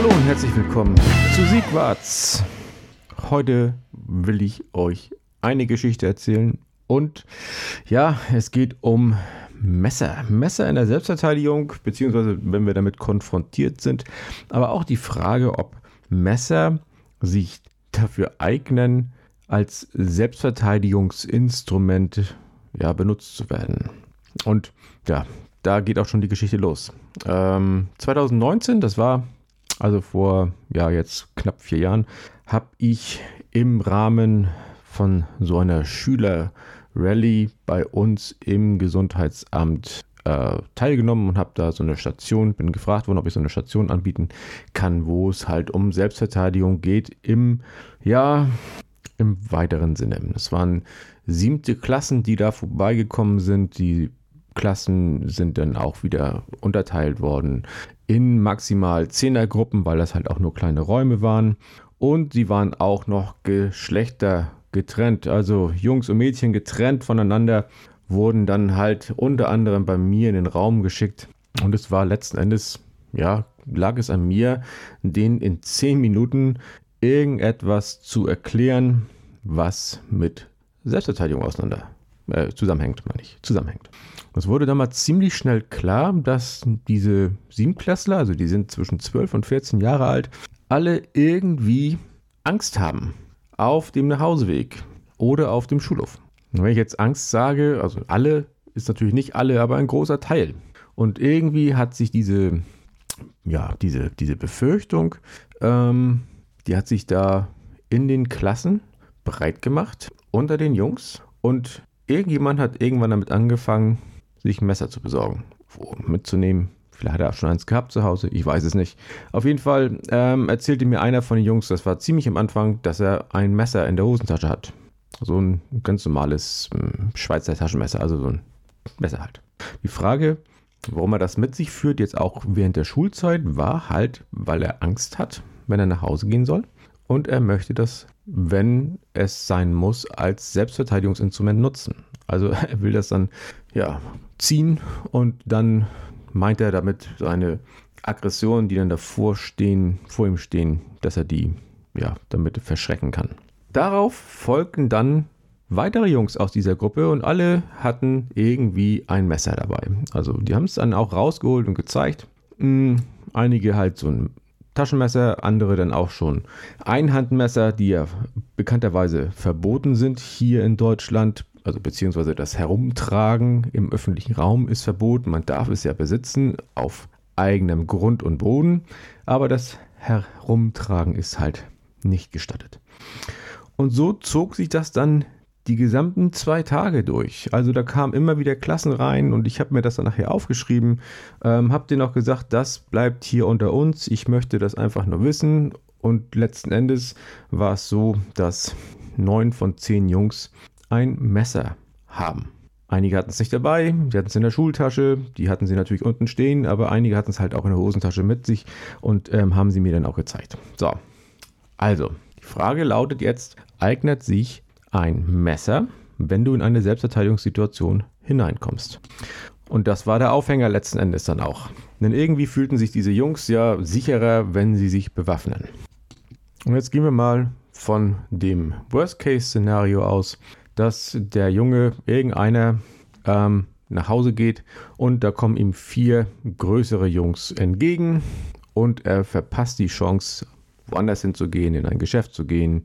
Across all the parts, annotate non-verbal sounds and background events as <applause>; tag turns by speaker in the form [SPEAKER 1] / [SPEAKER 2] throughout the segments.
[SPEAKER 1] Hallo und herzlich willkommen zu Siegwarts. Heute will ich euch eine Geschichte erzählen und ja, es geht um Messer. Messer in der Selbstverteidigung, beziehungsweise wenn wir damit konfrontiert sind, aber auch die Frage, ob Messer sich dafür eignen, als Selbstverteidigungsinstrument ja, benutzt zu werden. Und ja, da geht auch schon die Geschichte los. Ähm, 2019, das war also vor ja jetzt knapp vier Jahren, habe ich im Rahmen von so einer Schülerrallye bei uns im Gesundheitsamt äh, teilgenommen und habe da so eine Station, bin gefragt worden, ob ich so eine Station anbieten kann, wo es halt um Selbstverteidigung geht im, ja, im weiteren Sinne. Es waren siebte Klassen, die da vorbeigekommen sind, die Klassen sind dann auch wieder unterteilt worden in maximal Zehnergruppen, weil das halt auch nur kleine Räume waren. Und sie waren auch noch Geschlechter getrennt, also Jungs und Mädchen getrennt voneinander, wurden dann halt unter anderem bei mir in den Raum geschickt. Und es war letzten Endes, ja, lag es an mir, denen in zehn Minuten irgendetwas zu erklären, was mit Selbstverteidigung auseinander äh, zusammenhängt, meine ich, zusammenhängt. Es wurde damals ziemlich schnell klar, dass diese Siebenklässler, also die sind zwischen 12 und 14 Jahre alt, alle irgendwie Angst haben auf dem Nachhauseweg oder auf dem Schulhof. Und wenn ich jetzt Angst sage, also alle, ist natürlich nicht alle, aber ein großer Teil. Und irgendwie hat sich diese, ja, diese, diese Befürchtung, ähm, die hat sich da in den Klassen breit gemacht unter den Jungs und irgendjemand hat irgendwann damit angefangen, sich ein Messer zu besorgen, mitzunehmen. Vielleicht hat er auch schon eins gehabt zu Hause, ich weiß es nicht. Auf jeden Fall ähm, erzählte mir einer von den Jungs, das war ziemlich am Anfang, dass er ein Messer in der Hosentasche hat. So ein ganz normales äh, Schweizer Taschenmesser, also so ein Messer halt. Die Frage, warum er das mit sich führt, jetzt auch während der Schulzeit, war halt, weil er Angst hat, wenn er nach Hause gehen soll. Und er möchte das, wenn es sein muss, als Selbstverteidigungsinstrument nutzen. Also <laughs> er will das dann ja, ziehen und dann meint er damit seine Aggressionen, die dann davor stehen, vor ihm stehen, dass er die ja, damit verschrecken kann. Darauf folgten dann weitere Jungs aus dieser Gruppe und alle hatten irgendwie ein Messer dabei. Also die haben es dann auch rausgeholt und gezeigt. Hm, einige halt so ein Taschenmesser, andere dann auch schon Einhandmesser, die ja bekannterweise verboten sind hier in Deutschland also beziehungsweise das Herumtragen im öffentlichen Raum ist verboten. Man darf es ja besitzen auf eigenem Grund und Boden, aber das Herumtragen ist halt nicht gestattet. Und so zog sich das dann die gesamten zwei Tage durch. Also da kamen immer wieder Klassen rein und ich habe mir das dann nachher aufgeschrieben, ähm, habe denen auch gesagt, das bleibt hier unter uns, ich möchte das einfach nur wissen. Und letzten Endes war es so, dass neun von zehn Jungs ein Messer haben. Einige hatten es nicht dabei, die hatten es in der Schultasche, die hatten sie natürlich unten stehen, aber einige hatten es halt auch in der Hosentasche mit sich und ähm, haben sie mir dann auch gezeigt. So, also, die Frage lautet jetzt, eignet sich ein Messer, wenn du in eine Selbstverteidigungssituation hineinkommst? Und das war der Aufhänger letzten Endes dann auch. Denn irgendwie fühlten sich diese Jungs ja sicherer, wenn sie sich bewaffnen. Und jetzt gehen wir mal von dem Worst-Case-Szenario aus, dass der Junge, irgendeiner, ähm, nach Hause geht und da kommen ihm vier größere Jungs entgegen und er verpasst die Chance, woanders hinzugehen, in ein Geschäft zu gehen,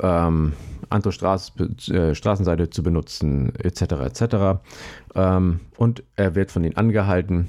[SPEAKER 1] ähm, andere Straß, äh, Straßenseite zu benutzen, etc. etc. Ähm, und er wird von ihnen angehalten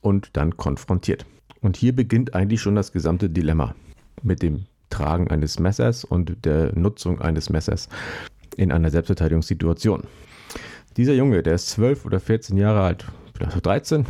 [SPEAKER 1] und dann konfrontiert. Und hier beginnt eigentlich schon das gesamte Dilemma mit dem Tragen eines Messers und der Nutzung eines Messers in einer Selbstverteidigungssituation. Dieser Junge, der ist 12 oder 14 Jahre alt, vielleicht 13,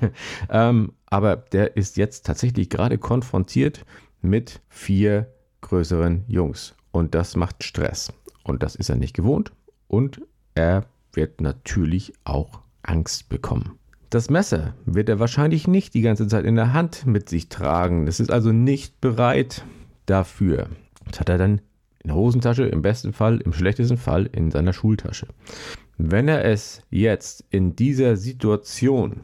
[SPEAKER 1] <laughs> ähm, aber der ist jetzt tatsächlich gerade konfrontiert mit vier größeren Jungs. Und das macht Stress. Und das ist er nicht gewohnt. Und er wird natürlich auch Angst bekommen. Das Messer wird er wahrscheinlich nicht die ganze Zeit in der Hand mit sich tragen. Es ist also nicht bereit dafür. Das hat er dann in der Hosentasche, im besten Fall, im schlechtesten Fall in seiner Schultasche. Wenn er es jetzt in dieser Situation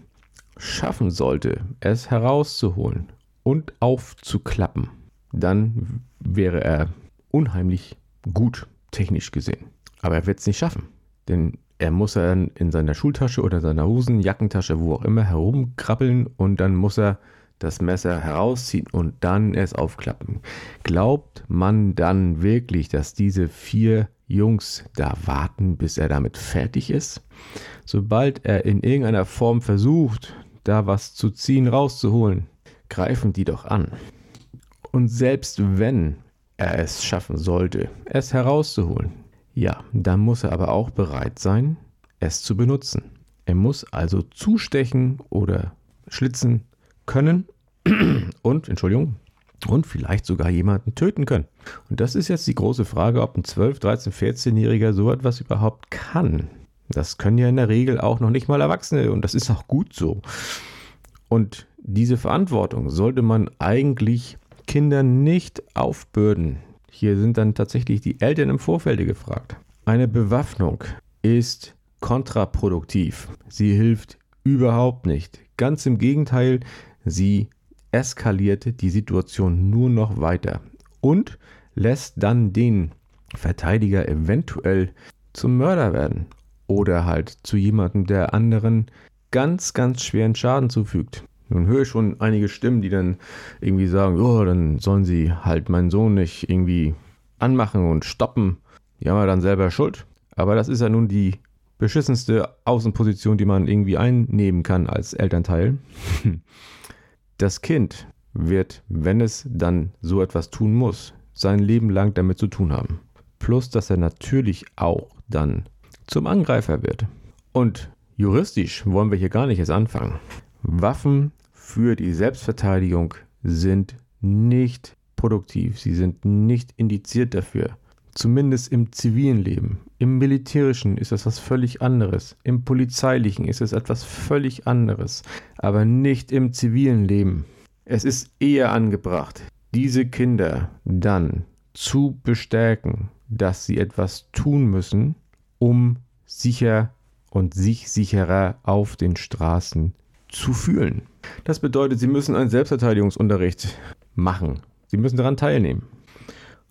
[SPEAKER 1] schaffen sollte, es herauszuholen und aufzuklappen, dann wäre er unheimlich gut technisch gesehen. Aber er wird es nicht schaffen, denn er muss dann in seiner Schultasche oder seiner Hosen, Jackentasche, wo auch immer herumkrabbeln und dann muss er das Messer herausziehen und dann es aufklappen. Glaubt man dann wirklich, dass diese vier Jungs da warten, bis er damit fertig ist? Sobald er in irgendeiner Form versucht, da was zu ziehen, rauszuholen, greifen die doch an. Und selbst wenn er es schaffen sollte, es herauszuholen, ja, dann muss er aber auch bereit sein, es zu benutzen. Er muss also zustechen oder schlitzen können <clears throat> und, Entschuldigung, und vielleicht sogar jemanden töten können. Und das ist jetzt die große Frage, ob ein 12, 13, 14-Jähriger so etwas überhaupt kann. Das können ja in der Regel auch noch nicht mal Erwachsene und das ist auch gut so. Und diese Verantwortung sollte man eigentlich Kindern nicht aufbürden. Hier sind dann tatsächlich die Eltern im Vorfeld gefragt. Eine Bewaffnung ist kontraproduktiv. Sie hilft überhaupt nicht. Ganz im Gegenteil, sie eskaliert die Situation nur noch weiter und lässt dann den Verteidiger eventuell zum Mörder werden oder halt zu jemandem, der anderen ganz, ganz schweren Schaden zufügt. Nun höre ich schon einige Stimmen, die dann irgendwie sagen, oh, dann sollen sie halt meinen Sohn nicht irgendwie anmachen und stoppen. Die haben ja dann selber Schuld. Aber das ist ja nun die beschissenste Außenposition, die man irgendwie einnehmen kann als Elternteil. <laughs> Das Kind wird, wenn es dann so etwas tun muss, sein Leben lang damit zu tun haben. Plus, dass er natürlich auch dann zum Angreifer wird. Und juristisch wollen wir hier gar nicht erst anfangen. Waffen für die Selbstverteidigung sind nicht produktiv, sie sind nicht indiziert dafür. Zumindest im zivilen Leben. Im militärischen ist es was völlig anderes. Im polizeilichen ist es etwas völlig anderes. Aber nicht im zivilen Leben. Es ist eher angebracht, diese Kinder dann zu bestärken, dass sie etwas tun müssen, um sicher und sich sicherer auf den Straßen zu fühlen. Das bedeutet, sie müssen einen Selbstverteidigungsunterricht machen. Sie müssen daran teilnehmen.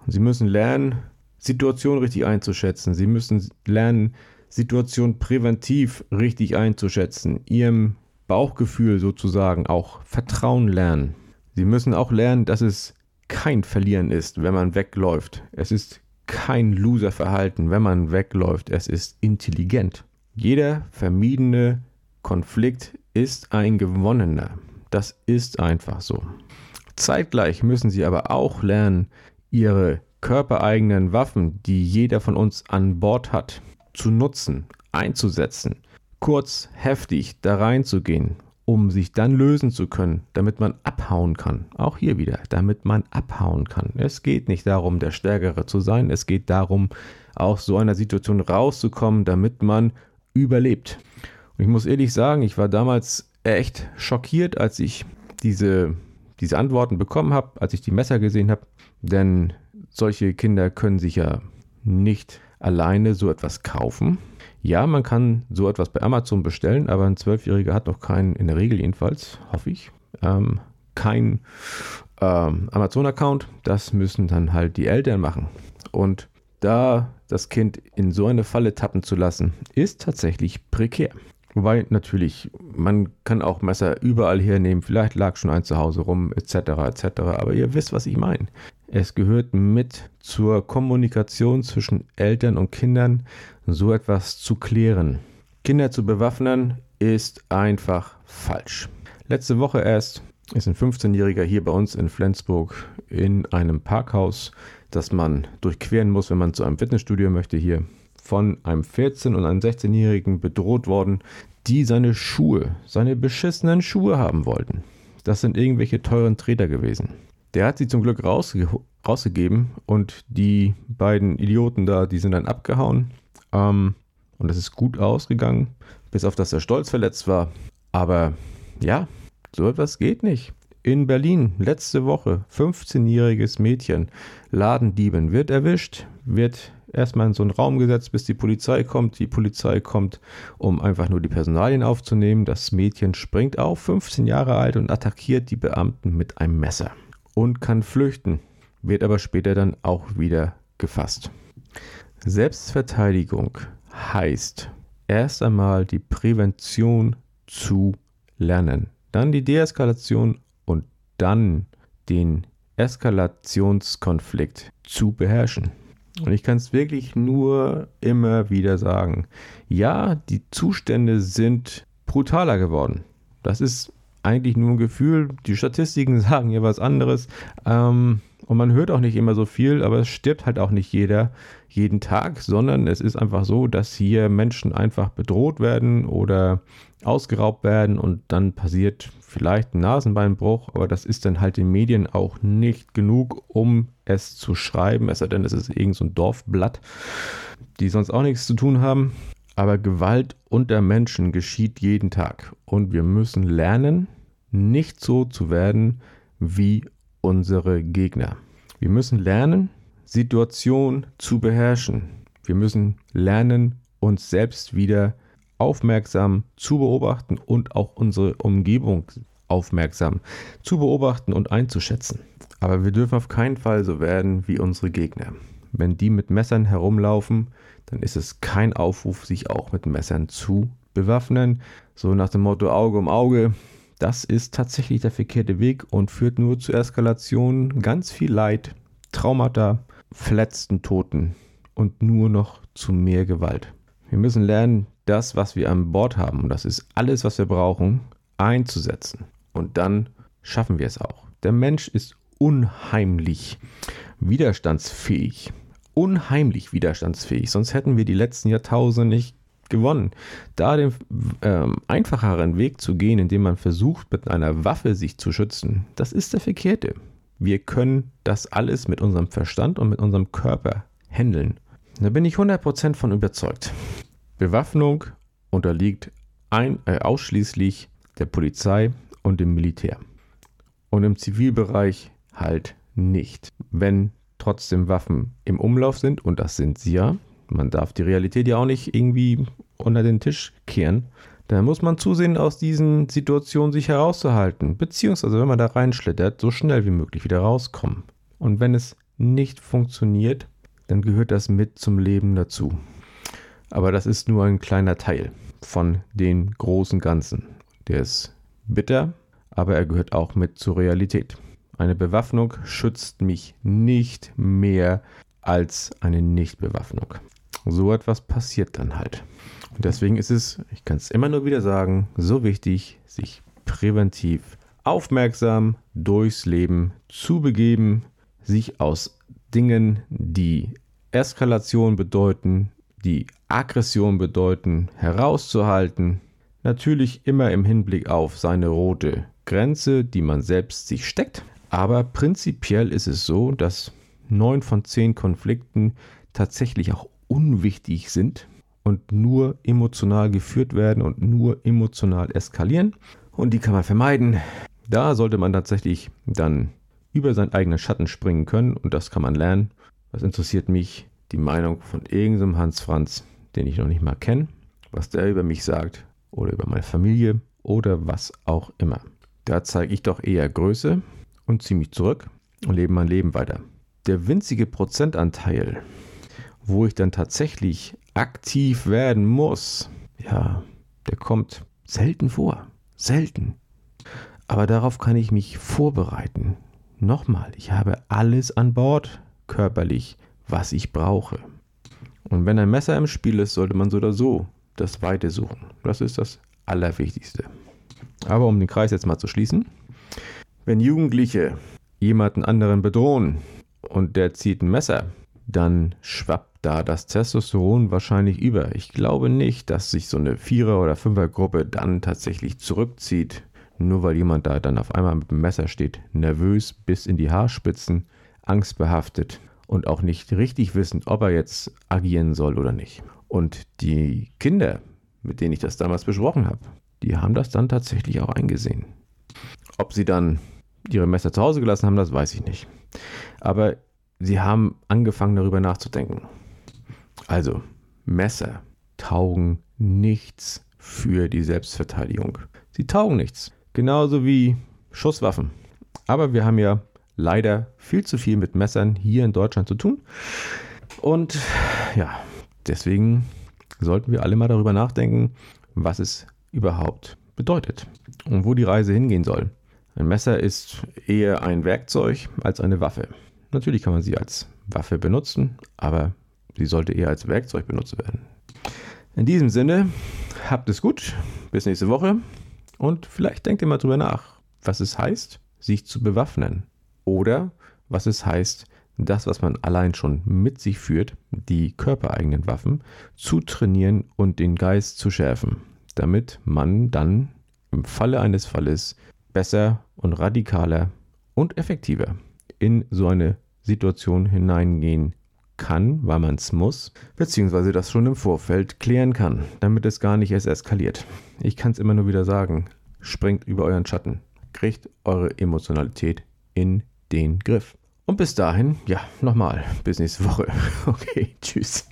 [SPEAKER 1] Und sie müssen lernen, Situation richtig einzuschätzen. Sie müssen lernen, Situation präventiv richtig einzuschätzen. Ihrem Bauchgefühl sozusagen auch Vertrauen lernen. Sie müssen auch lernen, dass es kein Verlieren ist, wenn man wegläuft. Es ist kein Loserverhalten, wenn man wegläuft. Es ist intelligent. Jeder vermiedene Konflikt ist ein gewonnener. Das ist einfach so. Zeitgleich müssen sie aber auch lernen, ihre körpereigenen Waffen, die jeder von uns an Bord hat, zu nutzen, einzusetzen, kurz heftig da reinzugehen, um sich dann lösen zu können, damit man abhauen kann. Auch hier wieder, damit man abhauen kann. Es geht nicht darum, der Stärkere zu sein, es geht darum, aus so einer Situation rauszukommen, damit man überlebt. Und ich muss ehrlich sagen, ich war damals echt schockiert, als ich diese, diese Antworten bekommen habe, als ich die Messer gesehen habe, denn solche Kinder können sich ja nicht alleine so etwas kaufen. Ja, man kann so etwas bei Amazon bestellen, aber ein Zwölfjähriger hat noch keinen, in der Regel jedenfalls, hoffe ich, ähm, kein ähm, Amazon-Account. Das müssen dann halt die Eltern machen. Und da das Kind in so eine Falle tappen zu lassen, ist tatsächlich prekär. Wobei natürlich, man kann auch Messer überall hernehmen, vielleicht lag schon eins zu Hause rum, etc. etc. Aber ihr wisst, was ich meine. Es gehört mit zur Kommunikation zwischen Eltern und Kindern, so etwas zu klären. Kinder zu bewaffnen ist einfach falsch. Letzte Woche erst ist ein 15-Jähriger hier bei uns in Flensburg in einem Parkhaus, das man durchqueren muss, wenn man zu einem Fitnessstudio möchte hier, von einem 14- und einem 16-Jährigen bedroht worden, die seine Schuhe, seine beschissenen Schuhe haben wollten. Das sind irgendwelche teuren Treter gewesen. Der hat sie zum Glück rausge rausgegeben und die beiden Idioten da, die sind dann abgehauen. Ähm, und das ist gut ausgegangen, bis auf dass er stolz verletzt war. Aber ja, so etwas geht nicht. In Berlin letzte Woche 15-jähriges Mädchen Ladendieben wird erwischt, wird erstmal in so einen Raum gesetzt, bis die Polizei kommt. Die Polizei kommt, um einfach nur die Personalien aufzunehmen. Das Mädchen springt auf, 15 Jahre alt, und attackiert die Beamten mit einem Messer und kann flüchten, wird aber später dann auch wieder gefasst. Selbstverteidigung heißt erst einmal die Prävention zu lernen, dann die Deeskalation dann den Eskalationskonflikt zu beherrschen. Und ich kann es wirklich nur immer wieder sagen. Ja, die Zustände sind brutaler geworden. Das ist eigentlich nur ein Gefühl. Die Statistiken <laughs> sagen ja was anderes. Ähm, und man hört auch nicht immer so viel, aber es stirbt halt auch nicht jeder jeden Tag, sondern es ist einfach so, dass hier Menschen einfach bedroht werden oder ausgeraubt werden und dann passiert vielleicht ein Nasenbeinbruch, aber das ist dann halt den Medien auch nicht genug, um es zu schreiben, es sei denn, es ist irgend so ein Dorfblatt, die sonst auch nichts zu tun haben. Aber Gewalt unter Menschen geschieht jeden Tag und wir müssen lernen, nicht so zu werden wie unsere Gegner. Wir müssen lernen, Situation zu beherrschen. Wir müssen lernen, uns selbst wieder aufmerksam zu beobachten und auch unsere Umgebung aufmerksam zu beobachten und einzuschätzen. Aber wir dürfen auf keinen Fall so werden wie unsere Gegner. Wenn die mit Messern herumlaufen, dann ist es kein Aufruf, sich auch mit Messern zu bewaffnen. So nach dem Motto Auge um Auge. Das ist tatsächlich der verkehrte Weg und führt nur zu Eskalation, ganz viel Leid, Traumata, verletzten Toten und nur noch zu mehr Gewalt. Wir müssen lernen, das, was wir an Bord haben, und das ist alles, was wir brauchen, einzusetzen. Und dann schaffen wir es auch. Der Mensch ist unheimlich widerstandsfähig. Unheimlich widerstandsfähig. Sonst hätten wir die letzten Jahrtausende nicht gewonnen. Da den ähm, einfacheren Weg zu gehen, indem man versucht, mit einer Waffe sich zu schützen, das ist der verkehrte. Wir können das alles mit unserem Verstand und mit unserem Körper handeln. Da bin ich 100% von überzeugt. Bewaffnung unterliegt ein, äh, ausschließlich der Polizei und dem Militär. Und im Zivilbereich halt nicht. Wenn trotzdem Waffen im Umlauf sind, und das sind sie ja, man darf die Realität ja auch nicht irgendwie unter den Tisch kehren, dann muss man zusehen, aus diesen Situationen sich herauszuhalten, beziehungsweise wenn man da reinschlittert, so schnell wie möglich wieder rauskommen. Und wenn es nicht funktioniert, dann gehört das mit zum Leben dazu. Aber das ist nur ein kleiner Teil von den großen Ganzen. Der ist bitter, aber er gehört auch mit zur Realität. Eine Bewaffnung schützt mich nicht mehr als eine Nichtbewaffnung. So etwas passiert dann halt. Und deswegen ist es, ich kann es immer nur wieder sagen, so wichtig, sich präventiv aufmerksam durchs Leben zu begeben, sich aus Dingen, die Eskalation bedeuten, die Aggression bedeuten, herauszuhalten. Natürlich immer im Hinblick auf seine rote Grenze, die man selbst sich steckt. Aber prinzipiell ist es so, dass neun von zehn Konflikten tatsächlich auch unwichtig sind und nur emotional geführt werden und nur emotional eskalieren. Und die kann man vermeiden. Da sollte man tatsächlich dann über seinen eigenen Schatten springen können und das kann man lernen. Was interessiert mich? Die Meinung von irgendeinem Hans Franz, den ich noch nicht mal kenne, was der über mich sagt oder über meine Familie oder was auch immer. Da zeige ich doch eher Größe und ziehe mich zurück und lebe mein Leben weiter. Der winzige Prozentanteil, wo ich dann tatsächlich aktiv werden muss, ja, der kommt selten vor. Selten. Aber darauf kann ich mich vorbereiten. Nochmal, ich habe alles an Bord, körperlich, was ich brauche. Und wenn ein Messer im Spiel ist, sollte man so oder so das Weite suchen. Das ist das Allerwichtigste. Aber um den Kreis jetzt mal zu schließen, wenn Jugendliche jemanden anderen bedrohen und der zieht ein Messer, dann schwappt da das Testosteron wahrscheinlich über. Ich glaube nicht, dass sich so eine Vierer- oder Fünfergruppe dann tatsächlich zurückzieht, nur weil jemand da dann auf einmal mit dem Messer steht, nervös bis in die Haarspitzen, angstbehaftet und auch nicht richtig wissen, ob er jetzt agieren soll oder nicht. Und die Kinder, mit denen ich das damals besprochen habe, die haben das dann tatsächlich auch eingesehen. Ob sie dann ihre Messer zu Hause gelassen haben, das weiß ich nicht. Aber sie haben angefangen darüber nachzudenken. Also, Messer taugen nichts für die Selbstverteidigung. Sie taugen nichts. Genauso wie Schusswaffen. Aber wir haben ja leider viel zu viel mit Messern hier in Deutschland zu tun. Und ja, deswegen sollten wir alle mal darüber nachdenken, was es überhaupt bedeutet und wo die Reise hingehen soll. Ein Messer ist eher ein Werkzeug als eine Waffe. Natürlich kann man sie als Waffe benutzen, aber sie sollte eher als Werkzeug benutzt werden. In diesem Sinne, habt es gut, bis nächste Woche. Und vielleicht denkt ihr mal drüber nach, was es heißt, sich zu bewaffnen. Oder was es heißt, das, was man allein schon mit sich führt, die körpereigenen Waffen, zu trainieren und den Geist zu schärfen, damit man dann im Falle eines Falles besser und radikaler und effektiver in so eine Situation hineingehen kann, weil man es muss, beziehungsweise das schon im Vorfeld klären kann, damit es gar nicht erst eskaliert. Ich kann es immer nur wieder sagen, springt über euren Schatten, kriegt eure Emotionalität in den Griff. Und bis dahin, ja, nochmal, bis nächste Woche. <laughs> Okay, tschüss.